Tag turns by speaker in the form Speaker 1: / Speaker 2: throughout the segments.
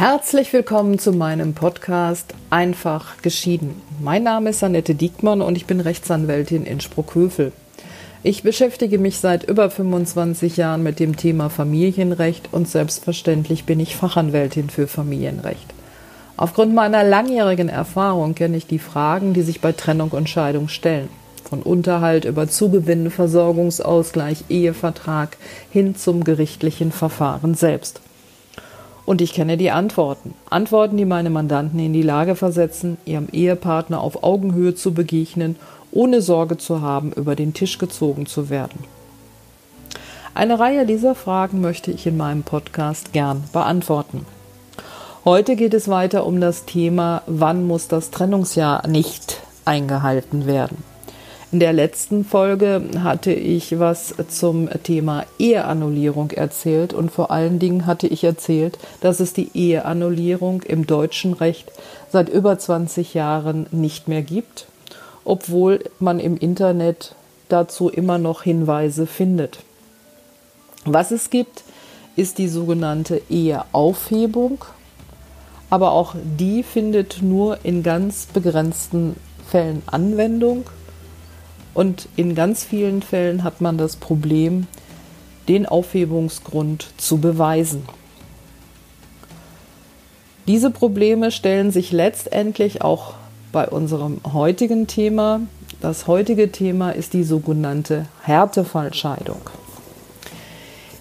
Speaker 1: Herzlich willkommen zu meinem Podcast Einfach geschieden. Mein Name ist Annette Diekmann und ich bin Rechtsanwältin in Sprockhövel. Ich beschäftige mich seit über 25 Jahren mit dem Thema Familienrecht und selbstverständlich bin ich Fachanwältin für Familienrecht. Aufgrund meiner langjährigen Erfahrung kenne ich die Fragen, die sich bei Trennung und Scheidung stellen. Von Unterhalt über Zugewinn, Versorgungsausgleich, Ehevertrag hin zum gerichtlichen Verfahren selbst. Und ich kenne die Antworten. Antworten, die meine Mandanten in die Lage versetzen, ihrem Ehepartner auf Augenhöhe zu begegnen, ohne Sorge zu haben, über den Tisch gezogen zu werden. Eine Reihe dieser Fragen möchte ich in meinem Podcast gern beantworten. Heute geht es weiter um das Thema, wann muss das Trennungsjahr nicht eingehalten werden. In der letzten Folge hatte ich was zum Thema Eheannullierung erzählt und vor allen Dingen hatte ich erzählt, dass es die Eheannullierung im deutschen Recht seit über 20 Jahren nicht mehr gibt, obwohl man im Internet dazu immer noch Hinweise findet. Was es gibt, ist die sogenannte Eheaufhebung, aber auch die findet nur in ganz begrenzten Fällen Anwendung und in ganz vielen Fällen hat man das Problem, den Aufhebungsgrund zu beweisen. Diese Probleme stellen sich letztendlich auch bei unserem heutigen Thema. Das heutige Thema ist die sogenannte Härtefallscheidung.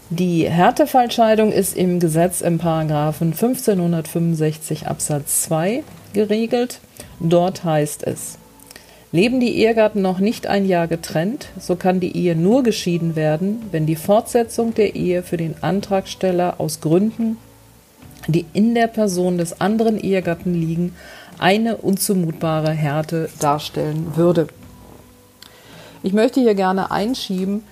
Speaker 1: Die Härtefallscheidung ist im Gesetz im Paragraphen 1565 Absatz 2 geregelt. Dort heißt es: Leben die Ehegatten noch nicht ein Jahr getrennt, so kann die Ehe nur geschieden werden, wenn die Fortsetzung der Ehe für den Antragsteller aus Gründen, die in der Person des anderen Ehegatten liegen, eine unzumutbare Härte darstellen würde. Ich möchte hier gerne einschieben,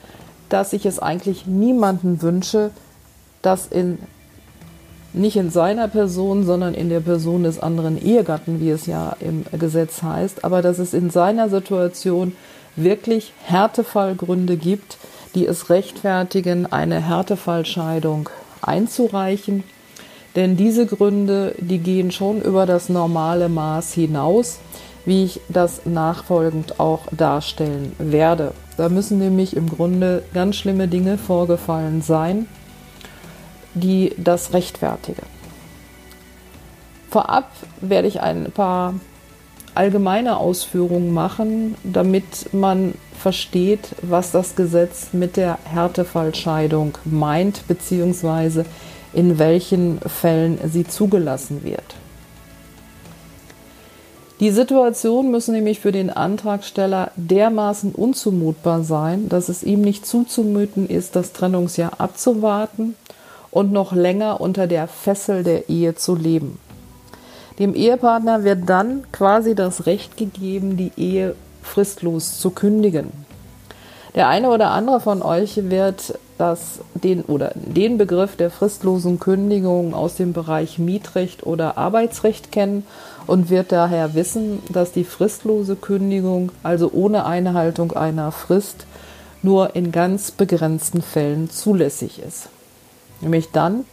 Speaker 1: dass ich es eigentlich niemanden wünsche, dass in nicht in seiner Person, sondern in der Person des anderen Ehegatten, wie es ja im Gesetz heißt, aber dass es in seiner Situation wirklich Härtefallgründe gibt, die es rechtfertigen, eine Härtefallscheidung einzureichen. Denn diese Gründe, die gehen schon über das normale Maß hinaus, wie ich das nachfolgend auch darstellen werde. Da müssen nämlich im Grunde ganz schlimme Dinge vorgefallen sein, die das rechtfertigen. Vorab werde ich ein paar allgemeine Ausführungen machen, damit man versteht, was das Gesetz mit der Härtefallscheidung meint, beziehungsweise in welchen Fällen sie zugelassen wird. Die Situation müssen nämlich für den Antragsteller dermaßen unzumutbar sein, dass es ihm nicht zuzumuten ist, das Trennungsjahr abzuwarten und noch länger unter der Fessel der Ehe zu leben. Dem Ehepartner wird dann quasi das Recht gegeben, die Ehe fristlos zu kündigen. Der eine oder andere von euch wird das, den, oder den Begriff der fristlosen Kündigung aus dem Bereich Mietrecht oder Arbeitsrecht kennen und wird daher wissen, dass die fristlose Kündigung, also ohne Einhaltung einer Frist, nur in ganz begrenzten Fällen zulässig ist. Nämlich dann,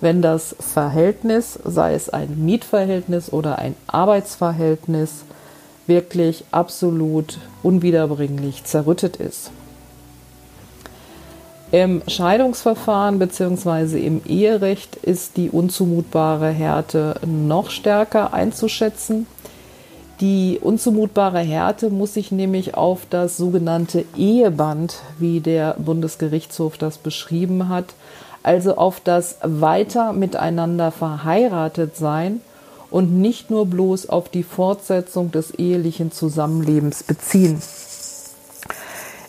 Speaker 1: wenn das Verhältnis, sei es ein Mietverhältnis oder ein Arbeitsverhältnis, wirklich absolut unwiederbringlich zerrüttet ist. Im Scheidungsverfahren bzw. im Eherecht ist die unzumutbare Härte noch stärker einzuschätzen. Die unzumutbare Härte muss sich nämlich auf das sogenannte Eheband, wie der Bundesgerichtshof das beschrieben hat, also auf das weiter miteinander verheiratet sein und nicht nur bloß auf die Fortsetzung des ehelichen Zusammenlebens beziehen.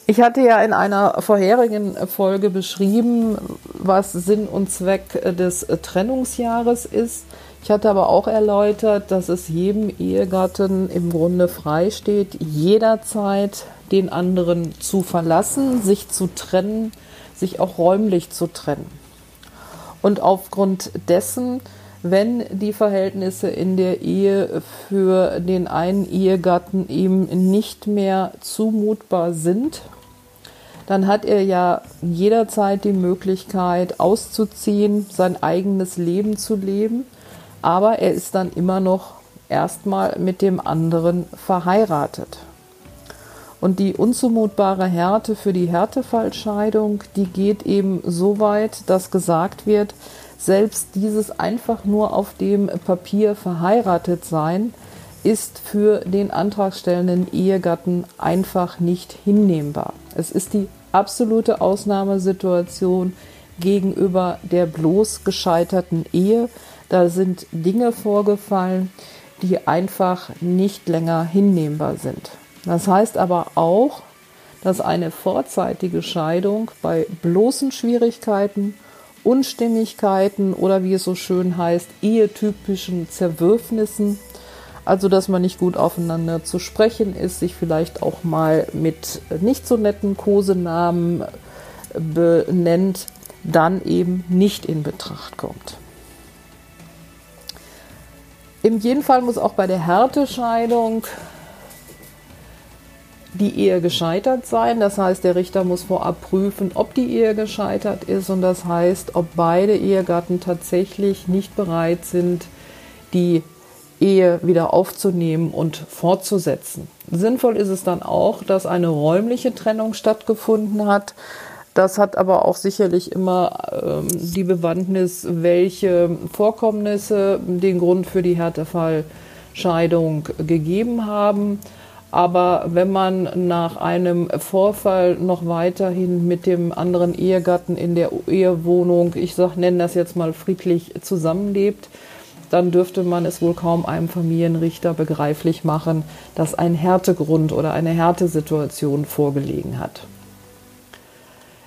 Speaker 1: Ich hatte ja in einer vorherigen Folge beschrieben, was Sinn und Zweck des Trennungsjahres ist. Ich hatte aber auch erläutert, dass es jedem Ehegatten im Grunde frei steht, jederzeit den anderen zu verlassen, sich zu trennen, sich auch räumlich zu trennen. Und aufgrund dessen, wenn die Verhältnisse in der Ehe für den einen Ehegatten eben nicht mehr zumutbar sind, dann hat er ja jederzeit die Möglichkeit auszuziehen, sein eigenes Leben zu leben. aber er ist dann immer noch erstmal mit dem anderen verheiratet. Und die unzumutbare Härte für die Härtefallscheidung, die geht eben so weit, dass gesagt wird, selbst dieses einfach nur auf dem Papier verheiratet sein, ist für den antragstellenden Ehegatten einfach nicht hinnehmbar. Es ist die absolute Ausnahmesituation gegenüber der bloß gescheiterten Ehe. Da sind Dinge vorgefallen, die einfach nicht länger hinnehmbar sind. Das heißt aber auch, dass eine vorzeitige Scheidung bei bloßen Schwierigkeiten, Unstimmigkeiten oder wie es so schön heißt, ehetypischen Zerwürfnissen, also dass man nicht gut aufeinander zu sprechen ist, sich vielleicht auch mal mit nicht so netten Kosenamen benennt, dann eben nicht in Betracht kommt. Im jeden Fall muss auch bei der Härtescheidung die Ehe gescheitert sein. Das heißt, der Richter muss vorab prüfen, ob die Ehe gescheitert ist und das heißt, ob beide Ehegatten tatsächlich nicht bereit sind, die Ehe wieder aufzunehmen und fortzusetzen. Sinnvoll ist es dann auch, dass eine räumliche Trennung stattgefunden hat. Das hat aber auch sicherlich immer ähm, die Bewandtnis, welche Vorkommnisse den Grund für die Härtefallscheidung gegeben haben. Aber wenn man nach einem Vorfall noch weiterhin mit dem anderen Ehegatten in der Ehewohnung, ich sag, nenne das jetzt mal friedlich zusammenlebt, dann dürfte man es wohl kaum einem Familienrichter begreiflich machen, dass ein Härtegrund oder eine Härtesituation vorgelegen hat.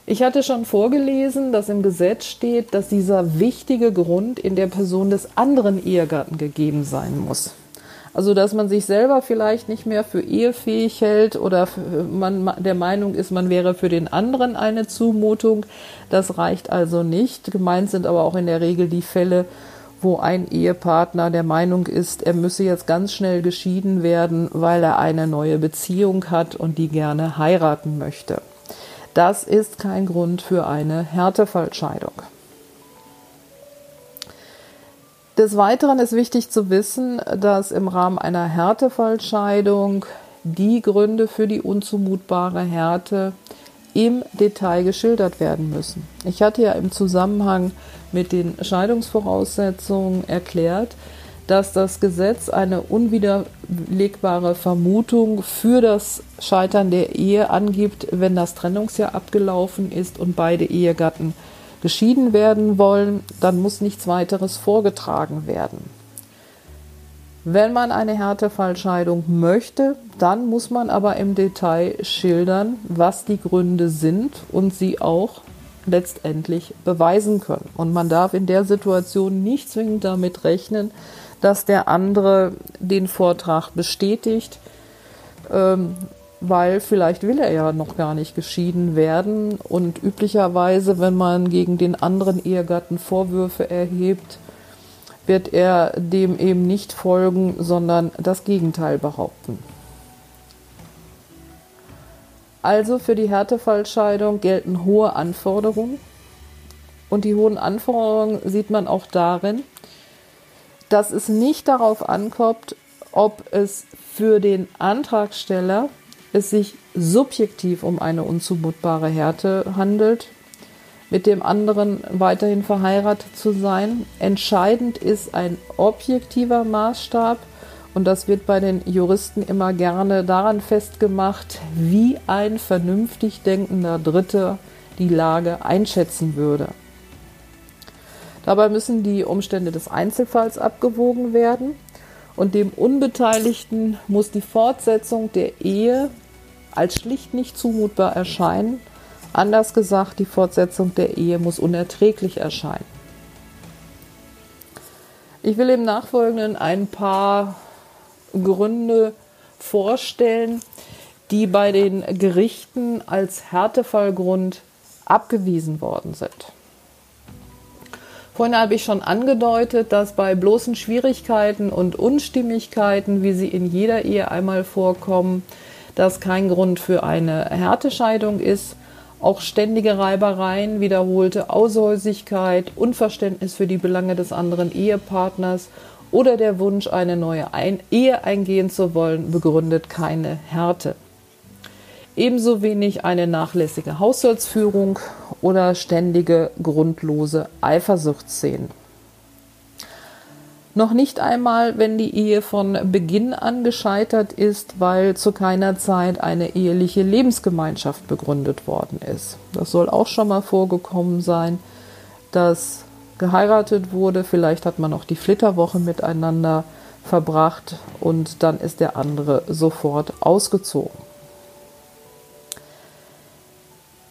Speaker 1: Ich hatte schon vorgelesen, dass im Gesetz steht, dass dieser wichtige Grund in der Person des anderen Ehegatten gegeben sein muss. Also, dass man sich selber vielleicht nicht mehr für ehefähig hält oder man der Meinung ist, man wäre für den anderen eine Zumutung. Das reicht also nicht. Gemeint sind aber auch in der Regel die Fälle, wo ein Ehepartner der Meinung ist, er müsse jetzt ganz schnell geschieden werden, weil er eine neue Beziehung hat und die gerne heiraten möchte. Das ist kein Grund für eine Härtefallscheidung. Des Weiteren ist wichtig zu wissen, dass im Rahmen einer Härtefallscheidung die Gründe für die unzumutbare Härte im Detail geschildert werden müssen. Ich hatte ja im Zusammenhang mit den Scheidungsvoraussetzungen erklärt, dass das Gesetz eine unwiderlegbare Vermutung für das Scheitern der Ehe angibt, wenn das Trennungsjahr abgelaufen ist und beide Ehegatten geschieden werden wollen, dann muss nichts weiteres vorgetragen werden. Wenn man eine Härtefallscheidung möchte, dann muss man aber im Detail schildern, was die Gründe sind und sie auch letztendlich beweisen können. Und man darf in der Situation nicht zwingend damit rechnen, dass der andere den Vortrag bestätigt, ähm, weil vielleicht will er ja noch gar nicht geschieden werden und üblicherweise, wenn man gegen den anderen Ehegatten Vorwürfe erhebt, wird er dem eben nicht folgen, sondern das Gegenteil behaupten. Also für die Härtefallscheidung gelten hohe Anforderungen. Und die hohen Anforderungen sieht man auch darin, dass es nicht darauf ankommt, ob es für den Antragsteller es sich subjektiv um eine unzumutbare Härte handelt, mit dem anderen weiterhin verheiratet zu sein. Entscheidend ist ein objektiver Maßstab und das wird bei den Juristen immer gerne daran festgemacht, wie ein vernünftig denkender Dritter die Lage einschätzen würde. Dabei müssen die Umstände des Einzelfalls abgewogen werden und dem Unbeteiligten muss die Fortsetzung der Ehe als schlicht nicht zumutbar erscheinen. Anders gesagt, die Fortsetzung der Ehe muss unerträglich erscheinen. Ich will im Nachfolgenden ein paar Gründe vorstellen, die bei den Gerichten als Härtefallgrund abgewiesen worden sind. Vorhin habe ich schon angedeutet, dass bei bloßen Schwierigkeiten und Unstimmigkeiten, wie sie in jeder Ehe einmal vorkommen, das kein Grund für eine Härtescheidung ist. Auch ständige Reibereien, wiederholte Aushäusigkeit, Unverständnis für die Belange des anderen Ehepartners oder der Wunsch, eine neue Ein Ehe eingehen zu wollen, begründet keine Härte. Ebenso wenig eine nachlässige Haushaltsführung oder ständige grundlose Eifersuchtsszenen. Noch nicht einmal, wenn die Ehe von Beginn an gescheitert ist, weil zu keiner Zeit eine eheliche Lebensgemeinschaft begründet worden ist. Das soll auch schon mal vorgekommen sein, dass geheiratet wurde. Vielleicht hat man auch die Flitterwoche miteinander verbracht und dann ist der andere sofort ausgezogen.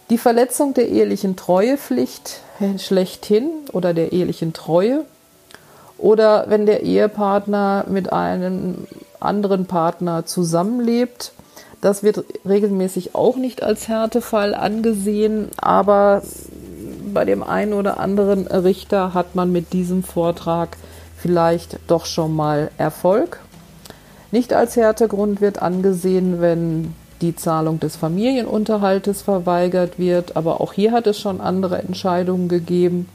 Speaker 1: Die Verletzung der ehelichen Treuepflicht schlechthin oder der ehelichen Treue oder wenn der Ehepartner mit einem anderen Partner zusammenlebt. Das wird regelmäßig auch nicht als Härtefall angesehen, aber bei dem einen oder anderen Richter hat man mit diesem Vortrag vielleicht doch schon mal Erfolg. Nicht als Härtegrund wird angesehen, wenn die Zahlung des Familienunterhaltes verweigert wird, aber auch hier hat es schon andere Entscheidungen gegeben.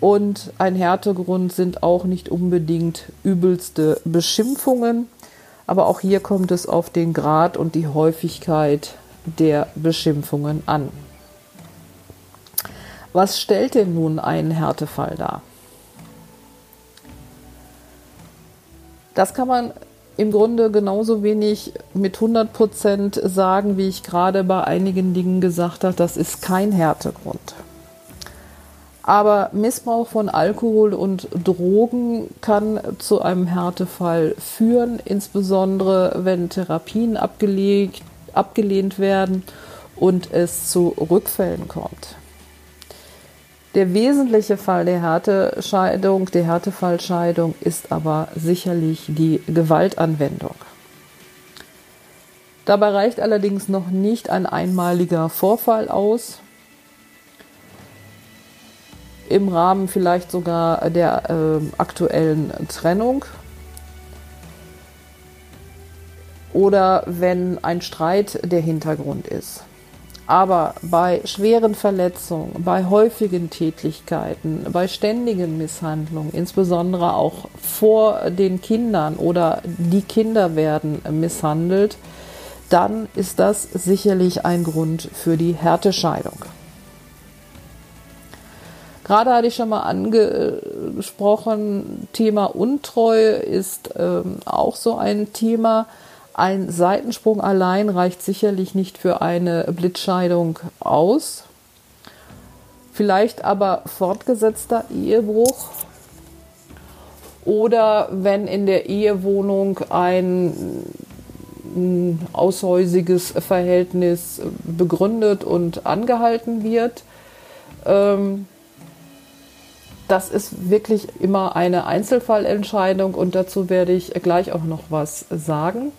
Speaker 1: Und ein Härtegrund sind auch nicht unbedingt übelste Beschimpfungen. Aber auch hier kommt es auf den Grad und die Häufigkeit der Beschimpfungen an. Was stellt denn nun einen Härtefall dar? Das kann man im Grunde genauso wenig mit 100 Prozent sagen, wie ich gerade bei einigen Dingen gesagt habe. Das ist kein Härtegrund. Aber Missbrauch von Alkohol und Drogen kann zu einem Härtefall führen, insbesondere wenn Therapien abgelegt, abgelehnt werden und es zu Rückfällen kommt. Der wesentliche Fall der Härtescheidung, der Härtefallscheidung ist aber sicherlich die Gewaltanwendung. Dabei reicht allerdings noch nicht ein einmaliger Vorfall aus, im Rahmen vielleicht sogar der äh, aktuellen Trennung. Oder wenn ein Streit der Hintergrund ist. Aber bei schweren Verletzungen, bei häufigen Tätlichkeiten, bei ständigen Misshandlungen, insbesondere auch vor den Kindern oder die Kinder werden misshandelt, dann ist das sicherlich ein Grund für die Härtescheidung. Gerade hatte ich schon mal angesprochen, Thema Untreue ist ähm, auch so ein Thema. Ein Seitensprung allein reicht sicherlich nicht für eine Blitzscheidung aus. Vielleicht aber fortgesetzter Ehebruch oder wenn in der Ehewohnung ein aushäusiges Verhältnis begründet und angehalten wird. Ähm, das ist wirklich immer eine Einzelfallentscheidung und dazu werde ich gleich auch noch was sagen.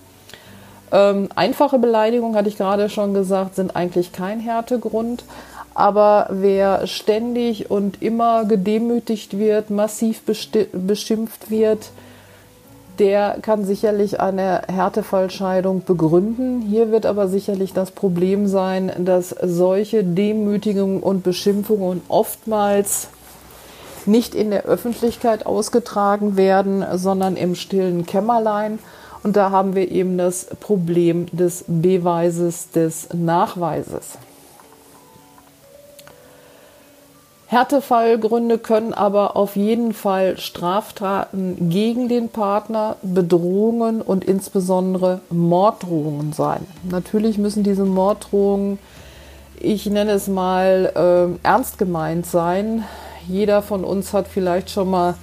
Speaker 1: Ähm, einfache Beleidigungen, hatte ich gerade schon gesagt, sind eigentlich kein Härtegrund. Aber wer ständig und immer gedemütigt wird, massiv beschimpft wird, der kann sicherlich eine Härtefallscheidung begründen. Hier wird aber sicherlich das Problem sein, dass solche Demütigungen und Beschimpfungen oftmals nicht in der Öffentlichkeit ausgetragen werden, sondern im stillen Kämmerlein. Und da haben wir eben das Problem des Beweises, des Nachweises. Härtefallgründe können aber auf jeden Fall Straftaten gegen den Partner, Bedrohungen und insbesondere Morddrohungen sein. Natürlich müssen diese Morddrohungen, ich nenne es mal, äh, ernst gemeint sein. Jeder von uns hat vielleicht schon mal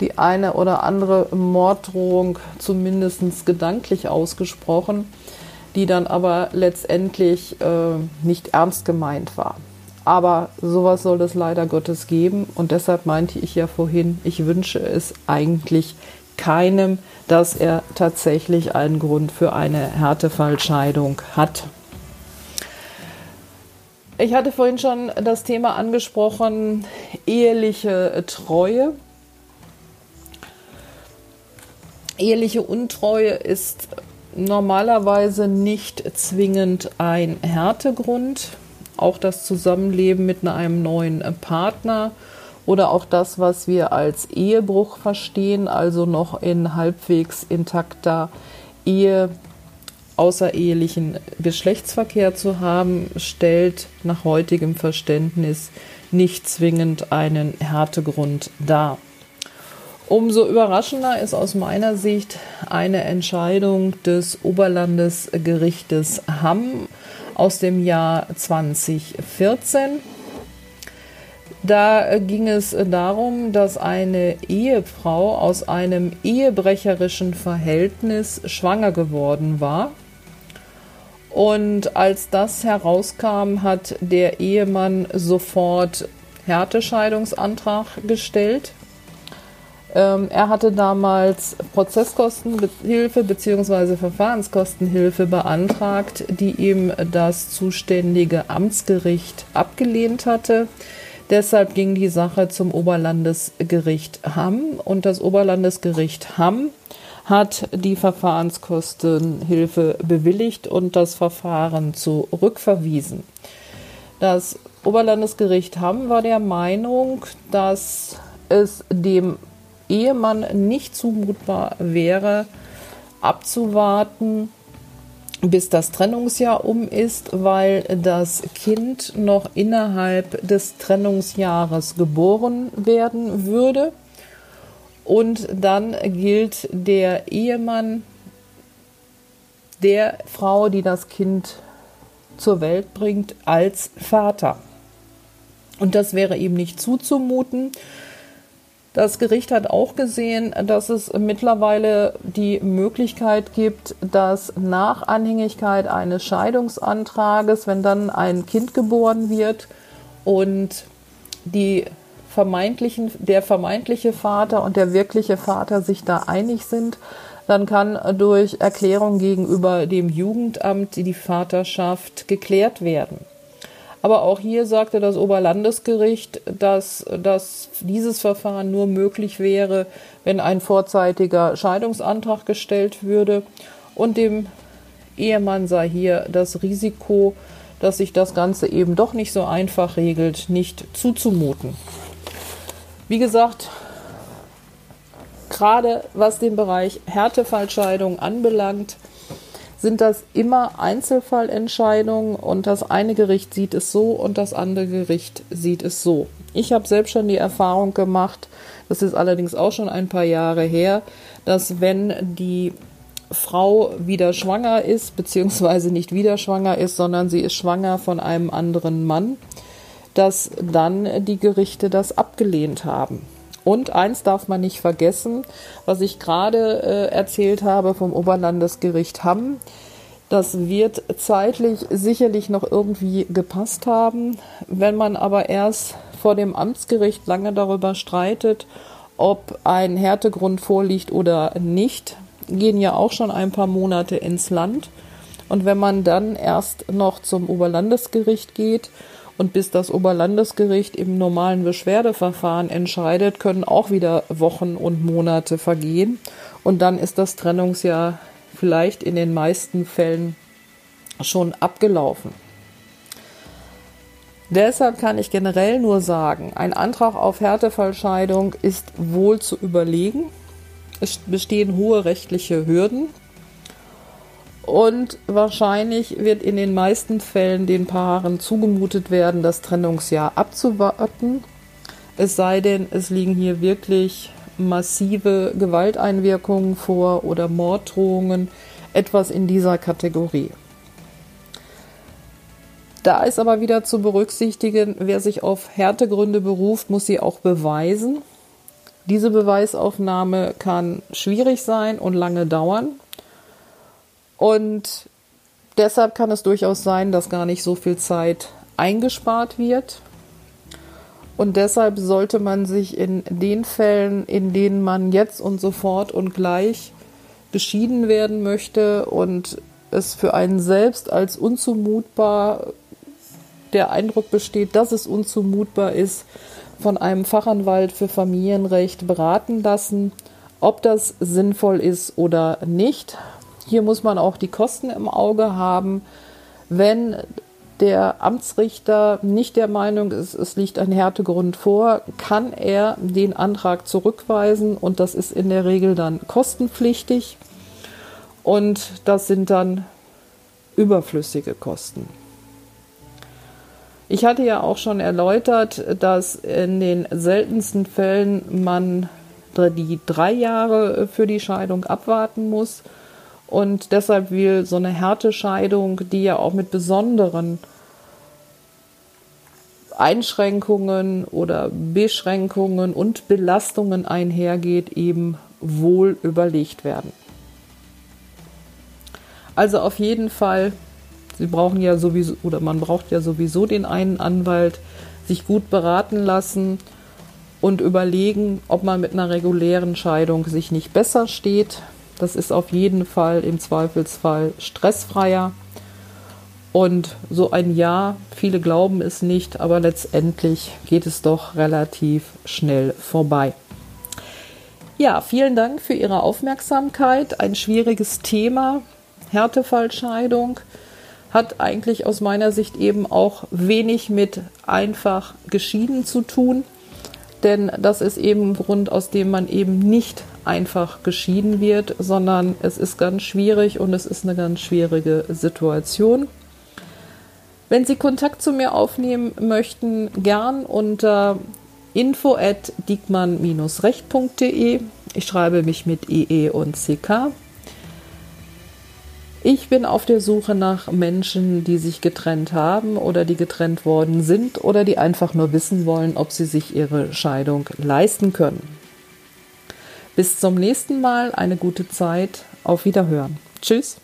Speaker 1: die eine oder andere Morddrohung zumindest gedanklich ausgesprochen, die dann aber letztendlich äh, nicht ernst gemeint war. Aber sowas soll es leider Gottes geben und deshalb meinte ich ja vorhin, ich wünsche es eigentlich keinem, dass er tatsächlich einen Grund für eine Härtefallscheidung hat. Ich hatte vorhin schon das Thema angesprochen, eheliche Treue. Eheliche Untreue ist normalerweise nicht zwingend ein Härtegrund, auch das Zusammenleben mit einem neuen Partner oder auch das, was wir als Ehebruch verstehen, also noch in halbwegs intakter Ehe außerehelichen Geschlechtsverkehr zu haben, stellt nach heutigem Verständnis nicht zwingend einen Härtegrund dar. Umso überraschender ist aus meiner Sicht eine Entscheidung des Oberlandesgerichtes Hamm aus dem Jahr 2014. Da ging es darum, dass eine Ehefrau aus einem ehebrecherischen Verhältnis schwanger geworden war. Und als das herauskam, hat der Ehemann sofort Härtescheidungsantrag gestellt. Ähm, er hatte damals Prozesskostenhilfe bzw. Verfahrenskostenhilfe beantragt, die ihm das zuständige Amtsgericht abgelehnt hatte. Deshalb ging die Sache zum Oberlandesgericht Hamm und das Oberlandesgericht Hamm hat die Verfahrenskostenhilfe bewilligt und das Verfahren zurückverwiesen. Das Oberlandesgericht Hamm war der Meinung, dass es dem Ehemann nicht zumutbar wäre, abzuwarten, bis das Trennungsjahr um ist, weil das Kind noch innerhalb des Trennungsjahres geboren werden würde. Und dann gilt der Ehemann der Frau, die das Kind zur Welt bringt, als Vater. Und das wäre ihm nicht zuzumuten. Das Gericht hat auch gesehen, dass es mittlerweile die Möglichkeit gibt, dass nach Anhängigkeit eines Scheidungsantrages, wenn dann ein Kind geboren wird und die vermeintlichen, der vermeintliche Vater und der wirkliche Vater sich da einig sind, dann kann durch Erklärung gegenüber dem Jugendamt die Vaterschaft geklärt werden. Aber auch hier sagte das Oberlandesgericht, dass, dass dieses Verfahren nur möglich wäre, wenn ein vorzeitiger Scheidungsantrag gestellt würde. Und dem Ehemann sei hier das Risiko, dass sich das Ganze eben doch nicht so einfach regelt, nicht zuzumuten. Wie gesagt, gerade was den Bereich Härtefallscheidung anbelangt, sind das immer Einzelfallentscheidungen und das eine Gericht sieht es so und das andere Gericht sieht es so. Ich habe selbst schon die Erfahrung gemacht, das ist allerdings auch schon ein paar Jahre her, dass wenn die Frau wieder schwanger ist, beziehungsweise nicht wieder schwanger ist, sondern sie ist schwanger von einem anderen Mann, dass dann die Gerichte das abgelehnt haben. Und eins darf man nicht vergessen, was ich gerade äh, erzählt habe vom Oberlandesgericht Hamm. Das wird zeitlich sicherlich noch irgendwie gepasst haben. Wenn man aber erst vor dem Amtsgericht lange darüber streitet, ob ein Härtegrund vorliegt oder nicht, gehen ja auch schon ein paar Monate ins Land. Und wenn man dann erst noch zum Oberlandesgericht geht und bis das Oberlandesgericht im normalen Beschwerdeverfahren entscheidet, können auch wieder Wochen und Monate vergehen. Und dann ist das Trennungsjahr vielleicht in den meisten Fällen schon abgelaufen. Deshalb kann ich generell nur sagen, ein Antrag auf Härtefallscheidung ist wohl zu überlegen. Es bestehen hohe rechtliche Hürden. Und wahrscheinlich wird in den meisten Fällen den Paaren zugemutet werden, das Trennungsjahr abzuwarten. Es sei denn, es liegen hier wirklich massive Gewalteinwirkungen vor oder Morddrohungen, etwas in dieser Kategorie. Da ist aber wieder zu berücksichtigen, wer sich auf Härtegründe beruft, muss sie auch beweisen. Diese Beweisaufnahme kann schwierig sein und lange dauern. Und deshalb kann es durchaus sein, dass gar nicht so viel Zeit eingespart wird. Und deshalb sollte man sich in den Fällen, in denen man jetzt und sofort und gleich geschieden werden möchte und es für einen selbst als unzumutbar der Eindruck besteht, dass es unzumutbar ist, von einem Fachanwalt für Familienrecht beraten lassen, ob das sinnvoll ist oder nicht. Hier muss man auch die Kosten im Auge haben. Wenn der Amtsrichter nicht der Meinung ist, es liegt ein Härtegrund vor, kann er den Antrag zurückweisen und das ist in der Regel dann kostenpflichtig und das sind dann überflüssige Kosten. Ich hatte ja auch schon erläutert, dass in den seltensten Fällen man die drei Jahre für die Scheidung abwarten muss. Und deshalb will so eine Härtescheidung, die ja auch mit besonderen Einschränkungen oder Beschränkungen und Belastungen einhergeht, eben wohl überlegt werden. Also auf jeden Fall, Sie brauchen ja sowieso, oder man braucht ja sowieso den einen Anwalt, sich gut beraten lassen und überlegen, ob man mit einer regulären Scheidung sich nicht besser steht. Das ist auf jeden Fall im Zweifelsfall stressfreier. Und so ein Jahr, viele glauben es nicht, aber letztendlich geht es doch relativ schnell vorbei. Ja, vielen Dank für Ihre Aufmerksamkeit. Ein schwieriges Thema, Härtefallscheidung, hat eigentlich aus meiner Sicht eben auch wenig mit einfach geschieden zu tun denn das ist eben ein Grund, aus dem man eben nicht einfach geschieden wird, sondern es ist ganz schwierig und es ist eine ganz schwierige Situation. Wenn Sie Kontakt zu mir aufnehmen möchten, gern unter info at diekmann-recht.de. Ich schreibe mich mit EE und CK. Ich bin auf der Suche nach Menschen, die sich getrennt haben oder die getrennt worden sind oder die einfach nur wissen wollen, ob sie sich ihre Scheidung leisten können. Bis zum nächsten Mal, eine gute Zeit, auf Wiederhören. Tschüss.